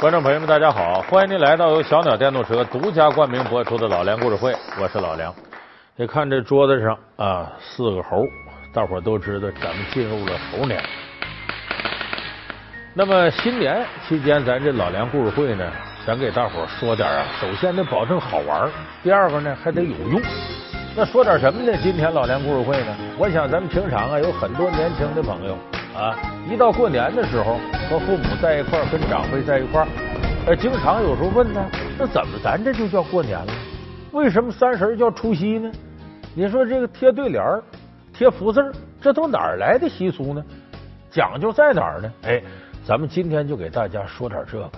观众朋友们，大家好！欢迎您来到由小鸟电动车独家冠名播出的老梁故事会，我是老梁。你看这桌子上啊，四个猴，大伙都知道咱们进入了猴年。那么新年期间，咱这老梁故事会呢，咱给大伙说点啊，首先得保证好玩，第二个呢还得有用。那说点什么呢？今天老梁故事会呢，我想咱们平常啊有很多年轻的朋友。啊，一到过年的时候，和父母在一块儿，跟长辈在一块儿，呃，经常有时候问呢，那怎么咱这就叫过年了？为什么三十叫除夕呢？你说这个贴对联儿、贴福字儿，这都哪儿来的习俗呢？讲究在哪儿呢？哎，咱们今天就给大家说点这个。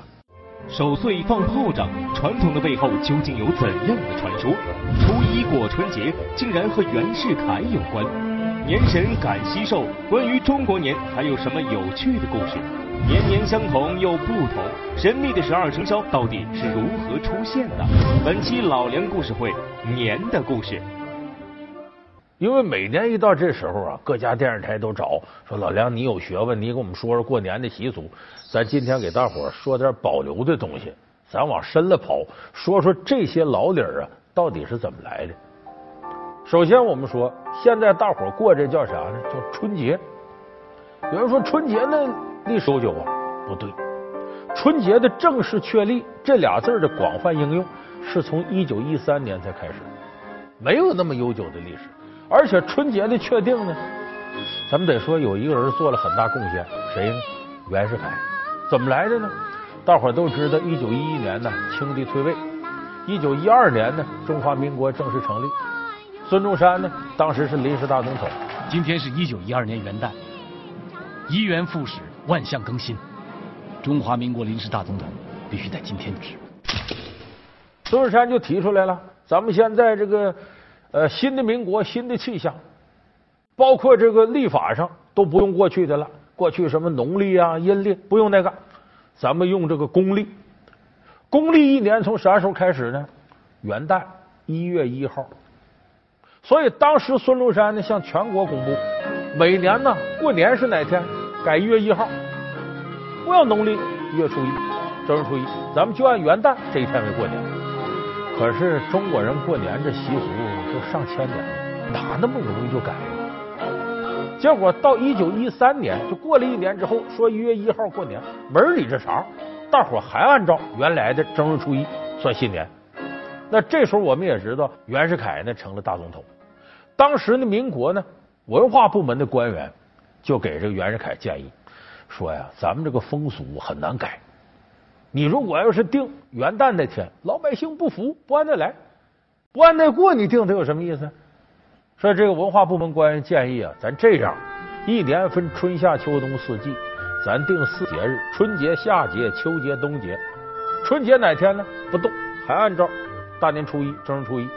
守岁放炮仗，传统的背后究竟有怎样的传说？初一过春节，竟然和袁世凯有关。年神赶西寿，关于中国年还有什么有趣的故事？年年相同又不同，神秘的十二生肖到底是如何出现的？本期老梁故事会，年的故事。因为每年一到这时候啊，各家电视台都找说老梁，你有学问，你给我们说说过年的习俗。咱今天给大伙说点保留的东西，咱往深了跑，说说这些老理儿啊，到底是怎么来的。首先，我们说，现在大伙过这叫啥呢？叫春节。有人说春节那历史悠久啊，不对。春节的正式确立这俩字的广泛应用，是从一九一三年才开始，没有那么悠久的历史。而且春节的确定呢，咱们得说有一个人做了很大贡献，谁呢？袁世凯。怎么来的呢？大伙都知道，一九一一年呢，清帝退位；一九一二年呢，中华民国正式成立。孙中山呢，当时是临时大总统。今天是一九一二年元旦，一元复始，万象更新。中华民国临时大总统必须在今天值。孙中山就提出来了，咱们现在这个呃新的民国，新的气象，包括这个立法上都不用过去的了。过去什么农历啊、阴历不用那个，咱们用这个公历。公历一年从啥时候开始呢？元旦一月一号。所以当时孙中山呢向全国公布，每年呢过年是哪天？改一月一号，不要农历一月初一、正月初一，咱们就按元旦这一天为过年。可是中国人过年这习俗都上千年了，哪那么容易就改？结果到一九一三年，就过了一年之后，说一月一号过年，门里这茬，大伙还按照原来的正月初一算新年。那这时候我们也知道，袁世凯呢成了大总统。当时的民国呢，文化部门的官员就给这个袁世凯建议说呀：“咱们这个风俗很难改，你如果要是定元旦那天，老百姓不服，不按那来，不按那过，你定它有什么意思？”说这个文化部门官员建议啊，咱这样，一年分春夏秋冬四季，咱定四节日：春节、夏节、秋节、冬节。春节哪天呢？不动，还按照。大年初一，正月初一，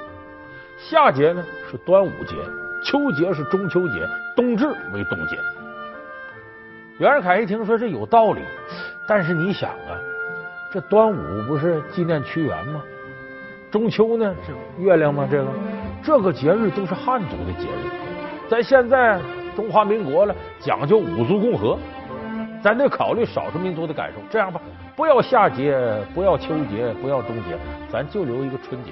夏节呢是端午节，秋节是中秋节，冬至为冬节。袁世凯一听说这有道理，但是你想啊，这端午不是纪念屈原吗？中秋呢是月亮吗？这个这个节日都是汉族的节日，咱现在中华民国了，讲究五族共和，咱得考虑少数民族的感受。这样吧。不要夏节，不要秋节，不要冬节，咱就留一个春节。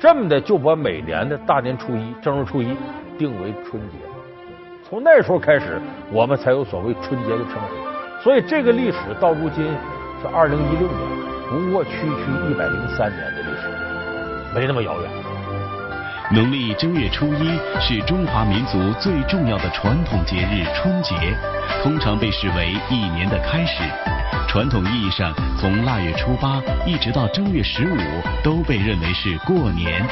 这么的就把每年的大年初一、正月初一定为春节。从那时候开始，我们才有所谓春节的称呼。所以这个历史到如今是二零一六年，不过区区一百零三年的历史，没那么遥远。农历正月初一是中华民族最重要的传统节日春节，通常被视为一年的开始。传统意义上，从腊月初八一直到正月十五都被认为是过年，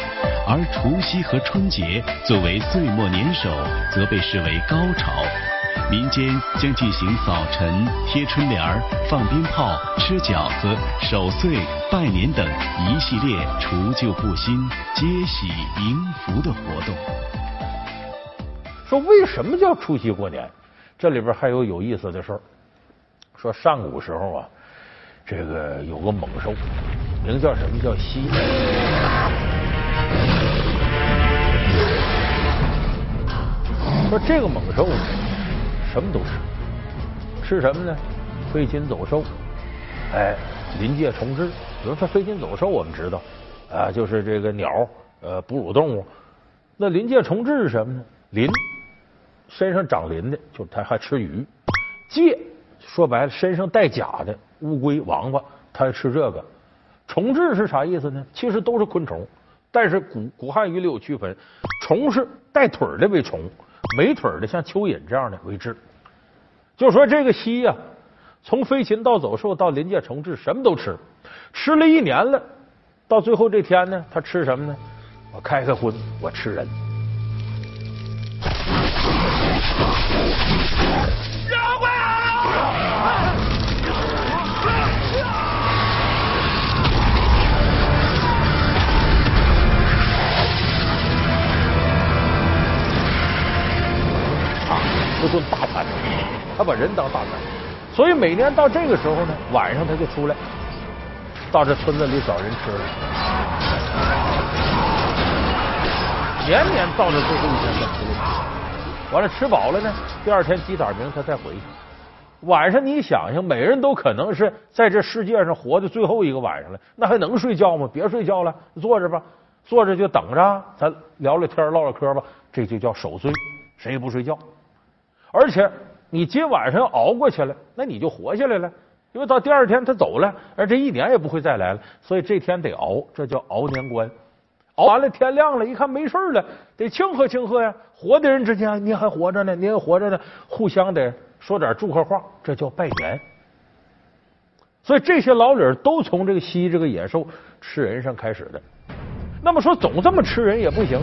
而除夕和春节作为岁末年首，则被视为高潮。民间将进行扫尘、贴春联、放鞭炮、吃饺子、守岁、拜年等一系列除旧布新、接喜迎福的活动。说为什么叫除夕过年？这里边还有有意思的事儿。说上古时候啊，这个有个猛兽，名叫什么叫蜥。说这个猛兽呢。什么都吃，吃什么呢？飞禽走兽，哎，临界重置。比如说飞禽走兽，我们知道啊，就是这个鸟，呃，哺乳动物。那临界重置是什么呢？鳞身上长鳞的，就它还吃鱼；介说白了，身上带甲的乌龟、王八，它吃这个。虫豸是啥意思呢？其实都是昆虫，但是古古汉语里有区分，虫是带腿的为虫，没腿的像蚯蚓这样的为豸。就说这个蜥呀，从飞禽到走兽到临界虫豸，什么都吃，吃了一年了，到最后这天呢，它吃什么呢？我开开荤，我吃人。啊，这顿大餐，他把人当大餐，所以每年到这个时候呢，晚上他就出来，到这村子里找人吃了。年年到这最后一天再出来，完了吃饱了呢，第二天鸡打鸣他再回去。晚上你想想，每人都可能是在这世界上活的最后一个晚上了，那还能睡觉吗？别睡觉了，坐着吧，坐着就等着，咱聊聊天唠唠嗑吧，这就叫守岁，谁也不睡觉。而且你今晚上熬过去了，那你就活下来了，因为到第二天他走了，而这一年也不会再来了，所以这天得熬，这叫熬年关。熬完了，天亮了，一看没事了，得庆贺庆贺呀！活的人之间，你还活着呢，你还活着呢，互相得说点祝贺话，这叫拜年。所以这些老理都从这个蜥这个野兽吃人上开始的。那么说，总这么吃人也不行，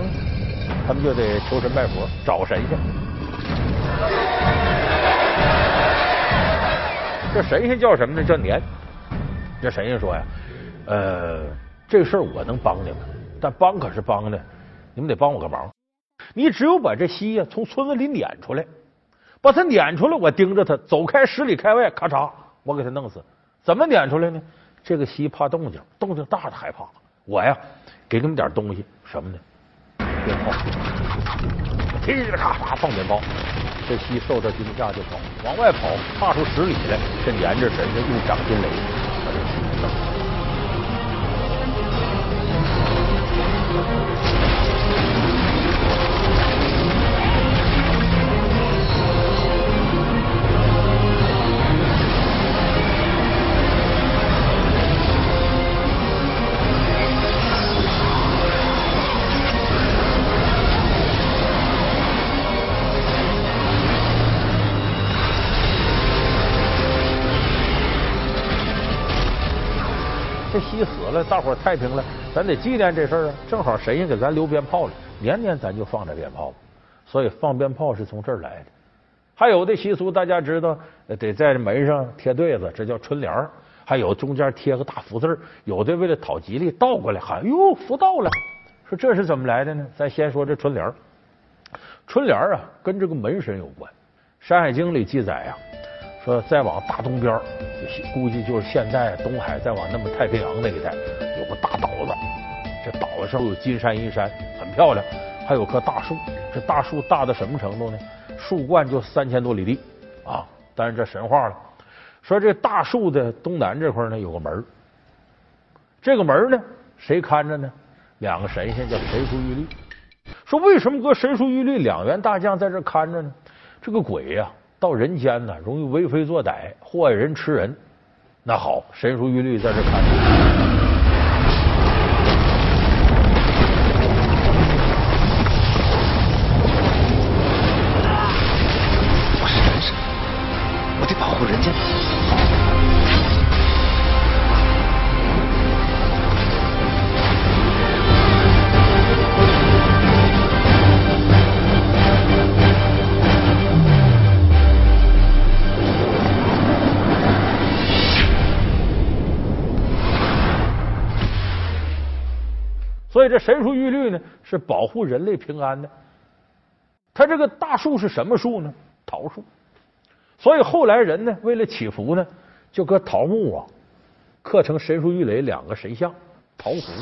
他们就得求神拜佛，找神仙。这神仙叫什么呢？叫年。这神仙说呀，呃，这事儿我能帮你们。但帮可是帮的，你们得帮我个忙。你只有把这蜥呀从村子里撵出来，把它撵出来，我盯着它走开十里开外，咔嚓，我给它弄死。怎么撵出来呢？这个蜥怕动静，动静大的害怕。我呀，给你们点东西，什么呢？鞭炮，噼里啪啦放鞭炮。这西受到惊吓就跑，往外跑，踏出十里来，这连着神仙用掌心雷把这蜥弄了，大伙太平了，咱得纪念这事儿啊！正好神仙给咱留鞭炮了，年年咱就放这鞭炮，所以放鞭炮是从这儿来的。还有的习俗大家知道，得在门上贴对子，这叫春联儿；还有中间贴个大福字儿。有的为了讨吉利，倒过来喊哟福到了。说这是怎么来的呢？咱先说这春联儿。春联儿啊，跟这个门神有关。《山海经》里记载呀。说再往大东边估计就是现在东海，再往那么太平洋那一带，有个大岛子，这岛上有金山银山，很漂亮，还有棵大树。这大树大到什么程度呢？树冠就三千多里地啊！但是这神话了，说这大树的东南这块呢有个门这个门呢谁看着呢？两个神仙叫神书玉律。说为什么搁神书玉律两员大将在这看着呢？这个鬼呀！到人间呢，容易为非作歹，祸害人吃人。那好，神书玉律在这看着。这神树玉律呢，是保护人类平安的。它这个大树是什么树呢？桃树。所以后来人呢，为了祈福呢，就搁桃木啊刻成神树玉垒两个神像，桃符。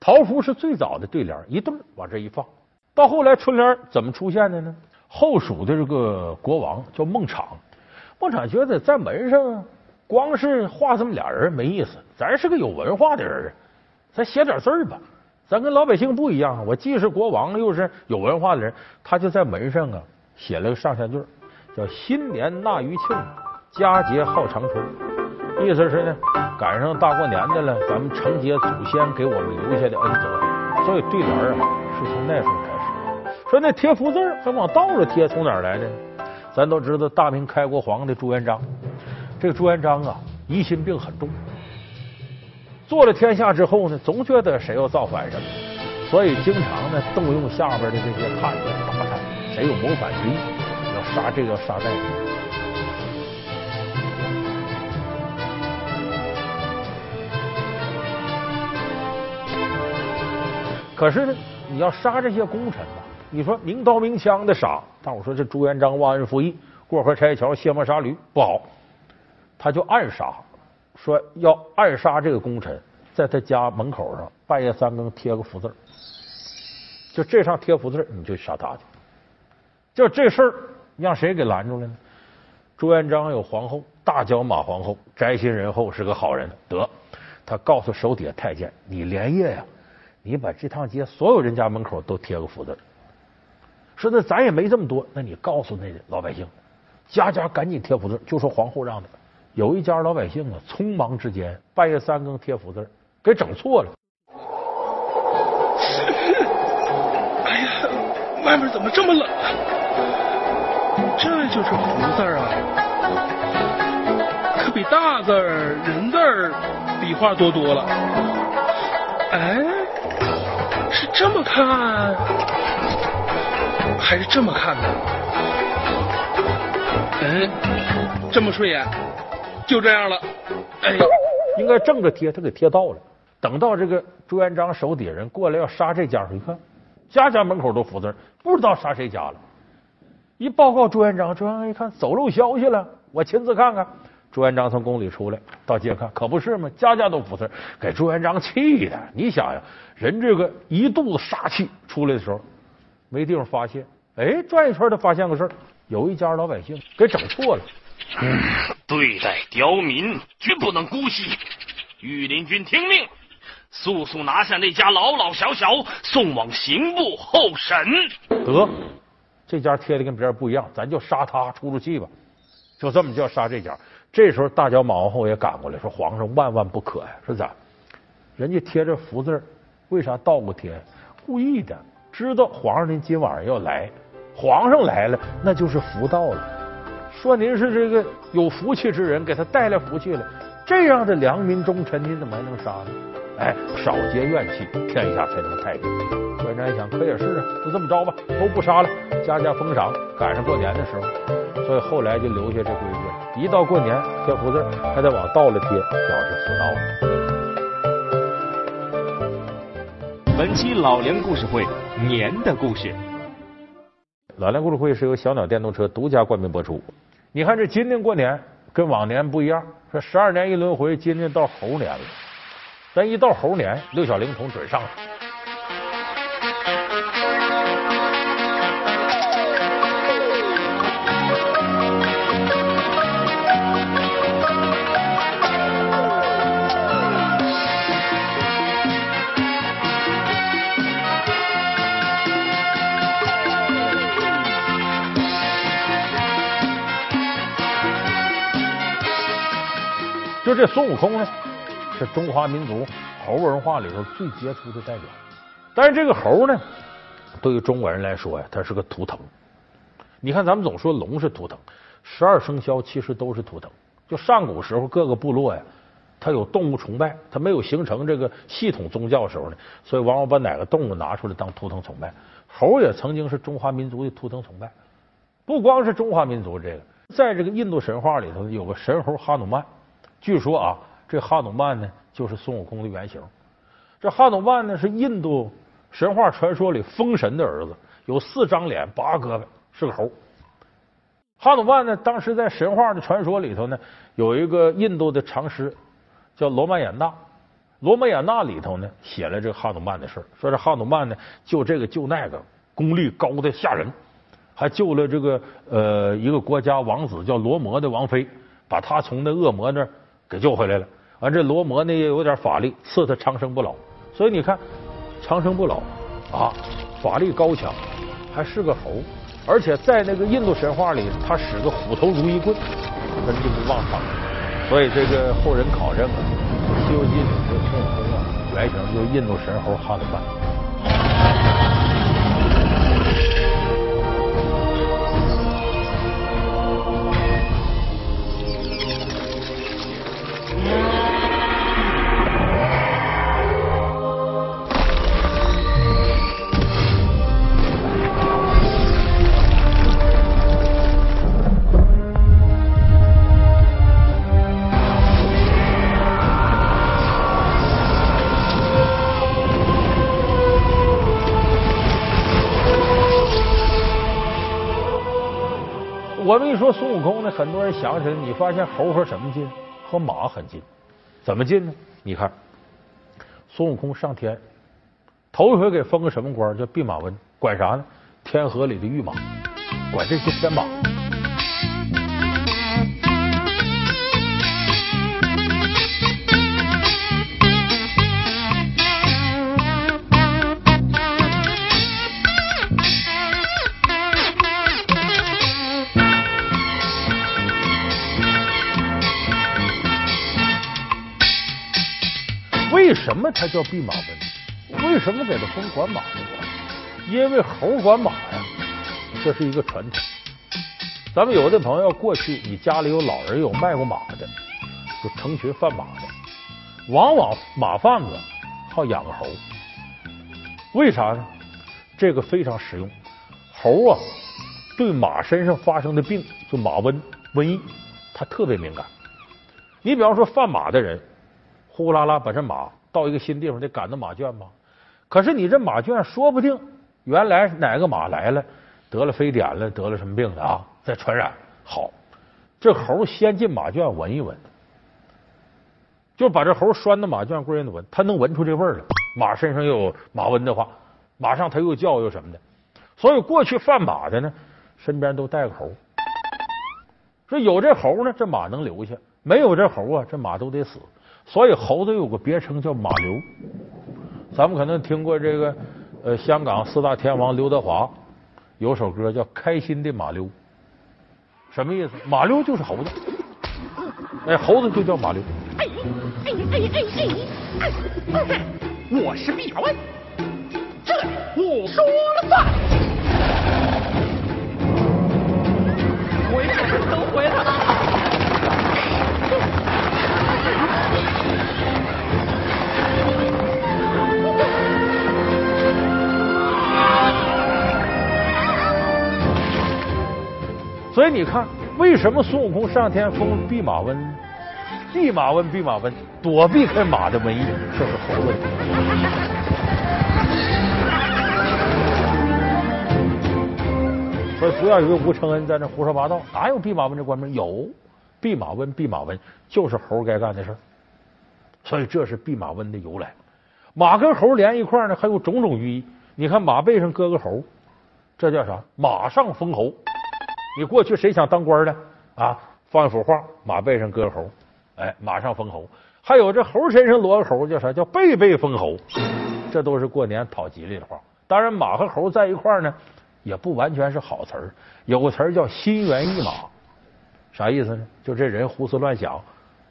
桃符是最早的对联，一对往这一放。到后来春联怎么出现的呢？后蜀的这个国王叫孟昶，孟昶觉得在门上光是画这么俩人没意思，咱是个有文化的人，咱写点字儿吧。咱跟老百姓不一样，我既是国王，又是有文化的人。他就在门上啊写了个上下句，叫“新年纳余庆，佳节号长春”。意思是呢，赶上大过年的了，咱们承接祖先给我们留下的恩泽。所以对联啊是从那时候开始。说那贴福字还往倒着贴，从哪儿来的？咱都知道，大明开国皇帝朱元璋，这个朱元璋啊疑心病很重。做了天下之后呢，总觉得谁要造反什么，所以经常呢动用下边的这些太监大臣，谁有谋反之意，要杀这个杀那个。可是呢，你要杀这些功臣吧，你说明刀明枪的杀，但我说这朱元璋忘恩负义，过河拆桥，卸磨杀驴不好，他就暗杀。说要暗杀这个功臣，在他家门口上半夜三更贴个福字就这上贴福字你就杀他去。就这事儿让谁给拦住了呢？朱元璋有皇后大脚马皇后，宅心仁厚，是个好人。得，他告诉手底下太监：“你连夜呀，你把这趟街所有人家门口都贴个福字说那咱也没这么多，那你告诉那老百姓，家家赶紧贴福字就说皇后让的。有一家老百姓啊，匆忙之间半夜三更贴福字给整错了。哎呀，外面怎么这么冷啊？这就是福字啊，可比大字儿人字儿笔画多多了。哎，是这么看，还是这么看呢？嗯，这么顺眼。就这样了，哎，应该正着贴，他给贴倒了。等到这个朱元璋手底下人过来要杀这家时，一看家家门口都福字，不知道杀谁家了。一报告朱元璋，朱元璋一看走漏消息了，我亲自看看。朱元璋从宫里出来到街看，可不是吗？家家都福字，给朱元璋气的。你想想，人这个一肚子杀气出来的时候，没地方发泄。哎，转一圈他发现个事儿，有一家老百姓给整错了。嗯，对待刁民绝不能姑息。御林军听命，速速拿下那家老老小小，送往刑部候审。得，这家贴的跟别人不一样，咱就杀他出出气吧。就这么叫杀这家。这时候大脚马皇后也赶过来，说皇上万万不可呀！说咋？人家贴着福字，为啥倒过贴？故意的，知道皇上您今晚上要来，皇上来了，那就是福到了。说您是这个有福气之人，给他带来福气了。这样的良民忠臣，你怎么还能杀呢？哎，少结怨气，天下才能太平。朱元璋一想，可也是啊，就这么着吧，都不杀了，家家封赏，赶上过年的时候，所以后来就留下这规矩，一到过年贴福字，还得往倒了贴，表示福到了。本期老梁故事会年的故事，老梁故事会是由小鸟电动车独家冠名播出。你看这今年过年跟往年不一样，说十二年一轮回，今年到猴年了。咱一到猴年，六小龄童准上。就这孙悟空呢，是中华民族猴文化里头最杰出的代表。但是这个猴呢，对于中国人来说呀，它是个图腾。你看，咱们总说龙是图腾，十二生肖其实都是图腾。就上古时候各个部落呀，它有动物崇拜，它没有形成这个系统宗教的时候呢，所以往往把哪个动物拿出来当图腾崇拜。猴也曾经是中华民族的图腾崇拜。不光是中华民族这个，在这个印度神话里头有个神猴哈努曼。据说啊，这哈努曼呢就是孙悟空的原型。这哈努曼呢是印度神话传说里封神的儿子，有四张脸、八个胳膊，是个猴。哈努曼呢，当时在神话的传说里头呢，有一个印度的长诗叫《罗曼衍那》。《罗曼衍那》里头呢，写了这个哈努曼的事说这哈努曼呢救这个救那个，功力高的吓人，还救了这个呃一个国家王子叫罗摩的王妃。把他从那恶魔那儿给救回来了。完，这罗摩呢也有点法力，赐他长生不老。所以你看，长生不老啊，法力高强，还是个猴，而且在那个印度神话里，他使个虎头如意棍，根本不忘场。所以这个后人考证啊，《西游记》里的孙悟空啊，原型就是印度神猴哈德曼。说孙悟空呢，很多人想起来，你发现猴和什么近？和马很近。怎么近呢？你看，孙悟空上天，头一回给封个什么官？叫弼马温，管啥呢？天河里的御马，管这些天马。什么才叫弼马温？为什么给他封管马的官？因为猴管马呀，这是一个传统。咱们有的朋友过去，你家里有老人有卖过马的，就成群贩马的，往往马贩子好养个猴，为啥呢？这个非常实用。猴啊，对马身上发生的病，就马瘟、瘟疫，它特别敏感。你比方说贩马的人。呼啦啦把这马到一个新地方，得赶到马圈吧。可是你这马圈说不定原来哪个马来了，得了非典了，得了什么病了啊？再传染好，这猴先进马圈闻一闻，就把这猴拴到马圈归人闻，他能闻出这味儿来。马身上又有马瘟的话，马上他又叫又什么的。所以过去贩马的呢，身边都带个猴，说有这猴呢，这马能留下；没有这猴啊，这马都得死。所以猴子有个别称叫马刘，咱们可能听过这个呃，香港四大天王刘德华有首歌叫《开心的马骝》，什么意思？马骝就是猴子，哎，猴子就叫马溜。哎哎哎哎哎！我是弼马温，这我说所以你看，为什么孙悟空上天封弼马温？弼马温，弼马温，躲避开马的瘟疫，这是猴子。所以不要以为吴承恩在那胡说八道，哪有弼马温这官名？有，弼马温，弼马温就是猴该干的事儿。所以这是弼马温的由来。马跟猴连一块呢，还有种种寓意。你看马背上搁个猴，这叫啥？马上封侯。你过去谁想当官的啊？放一幅画，马背上搁个猴，哎，马上封侯。还有这猴身上摞个猴，叫啥？叫背背封侯。这都是过年讨吉利的话。当然，马和猴在一块呢，也不完全是好词儿。有个词儿叫心猿意马，啥意思呢？就这人胡思乱想，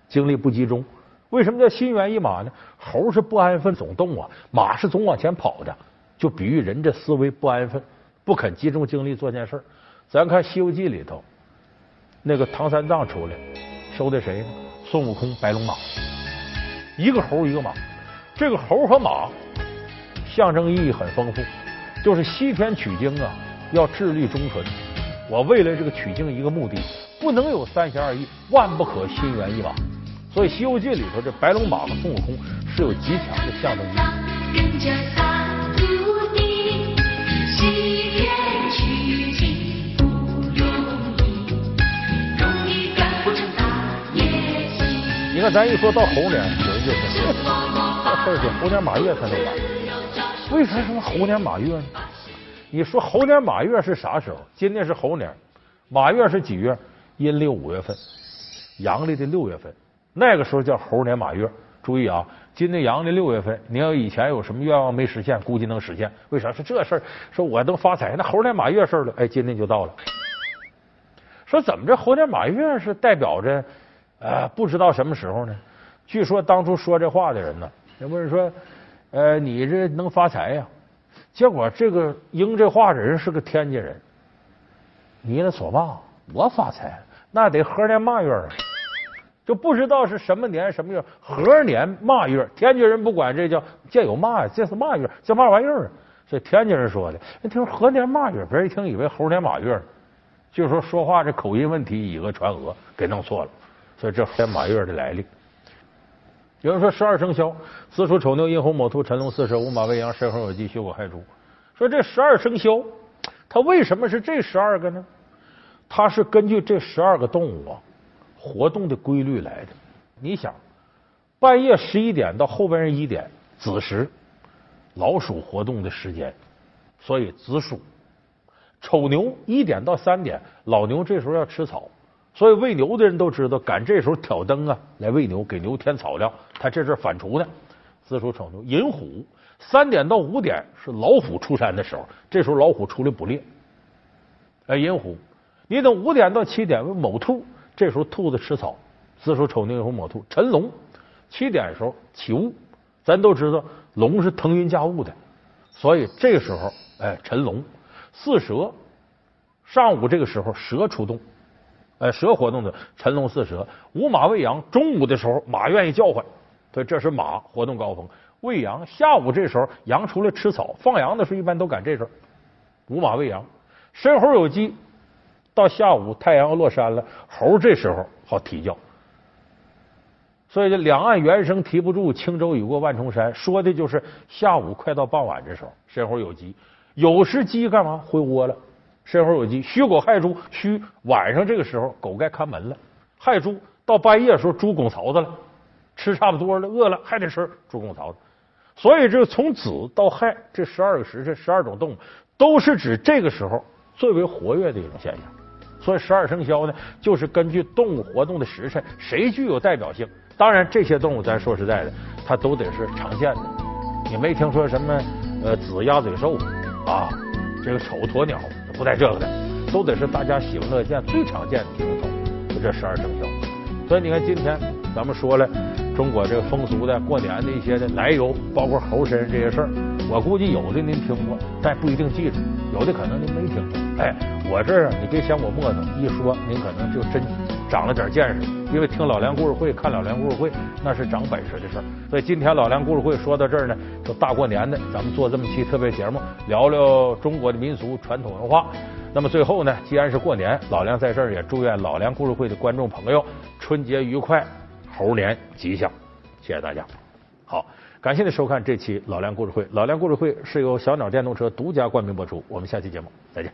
精力不集中。为什么叫心猿意马呢？猴是不安分，总动啊；马是总往前跑的，就比喻人这思维不安分，不肯集中精力做件事。咱看《西游记》里头，那个唐三藏出来收的谁呢？孙悟空、白龙马，一个猴一个马。这个猴和马象征意义很丰富，就是西天取经啊，要自律忠纯。我为了这个取经一个目的，不能有三心二意，万不可心猿意马。所以《西游记》里头这白龙马和孙悟空是有极强的象征意义。看，咱一说到猴年，有人就说这事儿就猴年马月才能完。为啥说猴年马月呢？你说猴年马月是啥时候？今年是猴年，马月是几月？阴历五月份。阳历的六月份，那个时候叫猴年马月。注意啊，今年阳历六月份，你要以前有什么愿望没实现，估计能实现。为啥？说这事儿，说我能发财，那猴年马月事儿了，哎，今年就到了。说怎么着，猴年马月是代表着呃，不知道什么时候呢？据说当初说这话的人呢，也不是说，呃，你这能发财呀？结果这个应这话的人是个天津人，你那说嘛？我发财，那得何年马月啊，就不知道是什么年什么月，何年马月，天津人不管这叫这有嘛呀？这是嘛月？这嘛玩意儿啊？这天津人说的。那听说猴年马月，别人一听以为猴年马月，就说说话这口音问题以讹传讹，给弄错了。所以这天马月的来历。有人说十二生肖：子鼠、丑牛、寅虎、卯兔、辰龙、巳蛇、午马、未羊、申猴、酉鸡、戌狗、亥猪。说这十二生肖，它为什么是这十二个呢？它是根据这十二个动物啊活动的规律来的。你想，半夜十一点到后半夜一点子时，老鼠活动的时间，所以子鼠；丑牛一点到三点，老牛这时候要吃草。所以喂牛的人都知道，赶这时候挑灯啊，来喂牛，给牛添草料。他这是反刍呢。子鼠、丑牛、寅虎，三点到五点是老虎出山的时候，这时候老虎出来捕猎。哎，寅虎，你等五点到七点为卯兔，这时候兔子吃草。子鼠、丑牛、寅虎、卯兔。辰龙，七点的时候起雾，咱都知道龙是腾云驾雾的，所以这个时候哎，辰龙。巳蛇，上午这个时候蛇出动。呃，蛇活动的辰龙巳蛇，午马未羊。中午的时候，马愿意叫唤，所以这是马活动高峰。未羊下午这时候，羊出来吃草，放羊的时候一般都赶这时候。午马未羊，申猴酉鸡，到下午太阳要落山了，猴这时候好啼叫。所以这两岸猿声啼不住，轻舟已过万重山，说的就是下午快到傍晚这时候，申猴酉鸡，有时鸡干嘛回窝了？申猴酉鸡，戌狗亥猪，戌晚上这个时候狗该看门了，亥猪到半夜时候猪拱槽子了，吃差不多了，饿了还得吃猪拱槽子。所以这个从子到亥这十二个时辰，十二种动物都是指这个时候最为活跃的一种现象。所以十二生肖呢，就是根据动物活动的时辰，谁具有代表性？当然这些动物咱说实在的，它都得是常见的。你没听说什么呃子鸭嘴兽啊，这个丑鸵鸟。不带这个的，都得是大家喜闻乐见、最常见的品种，就这十二生肖。所以你看，今天咱们说了中国这个风俗的过年的一些的来由，包括猴身这些事儿，我估计有的您听过，但不一定记住；有的可能您没听过。哎，我这儿你别嫌我磨蹭，一说您可能就真长了点见识。因为听老梁故事会、看老梁故事会，那是长本事的事儿。所以今天老梁故事会说到这儿呢，就大过年的，咱们做这么期特别节目，聊聊中国的民俗传统文化。那么最后呢，既然是过年，老梁在这儿也祝愿老梁故事会的观众朋友春节愉快，猴年吉祥。谢谢大家。好，感谢您收看这期老梁故事会。老梁故事会是由小鸟电动车独家冠名播出。我们下期节目再见。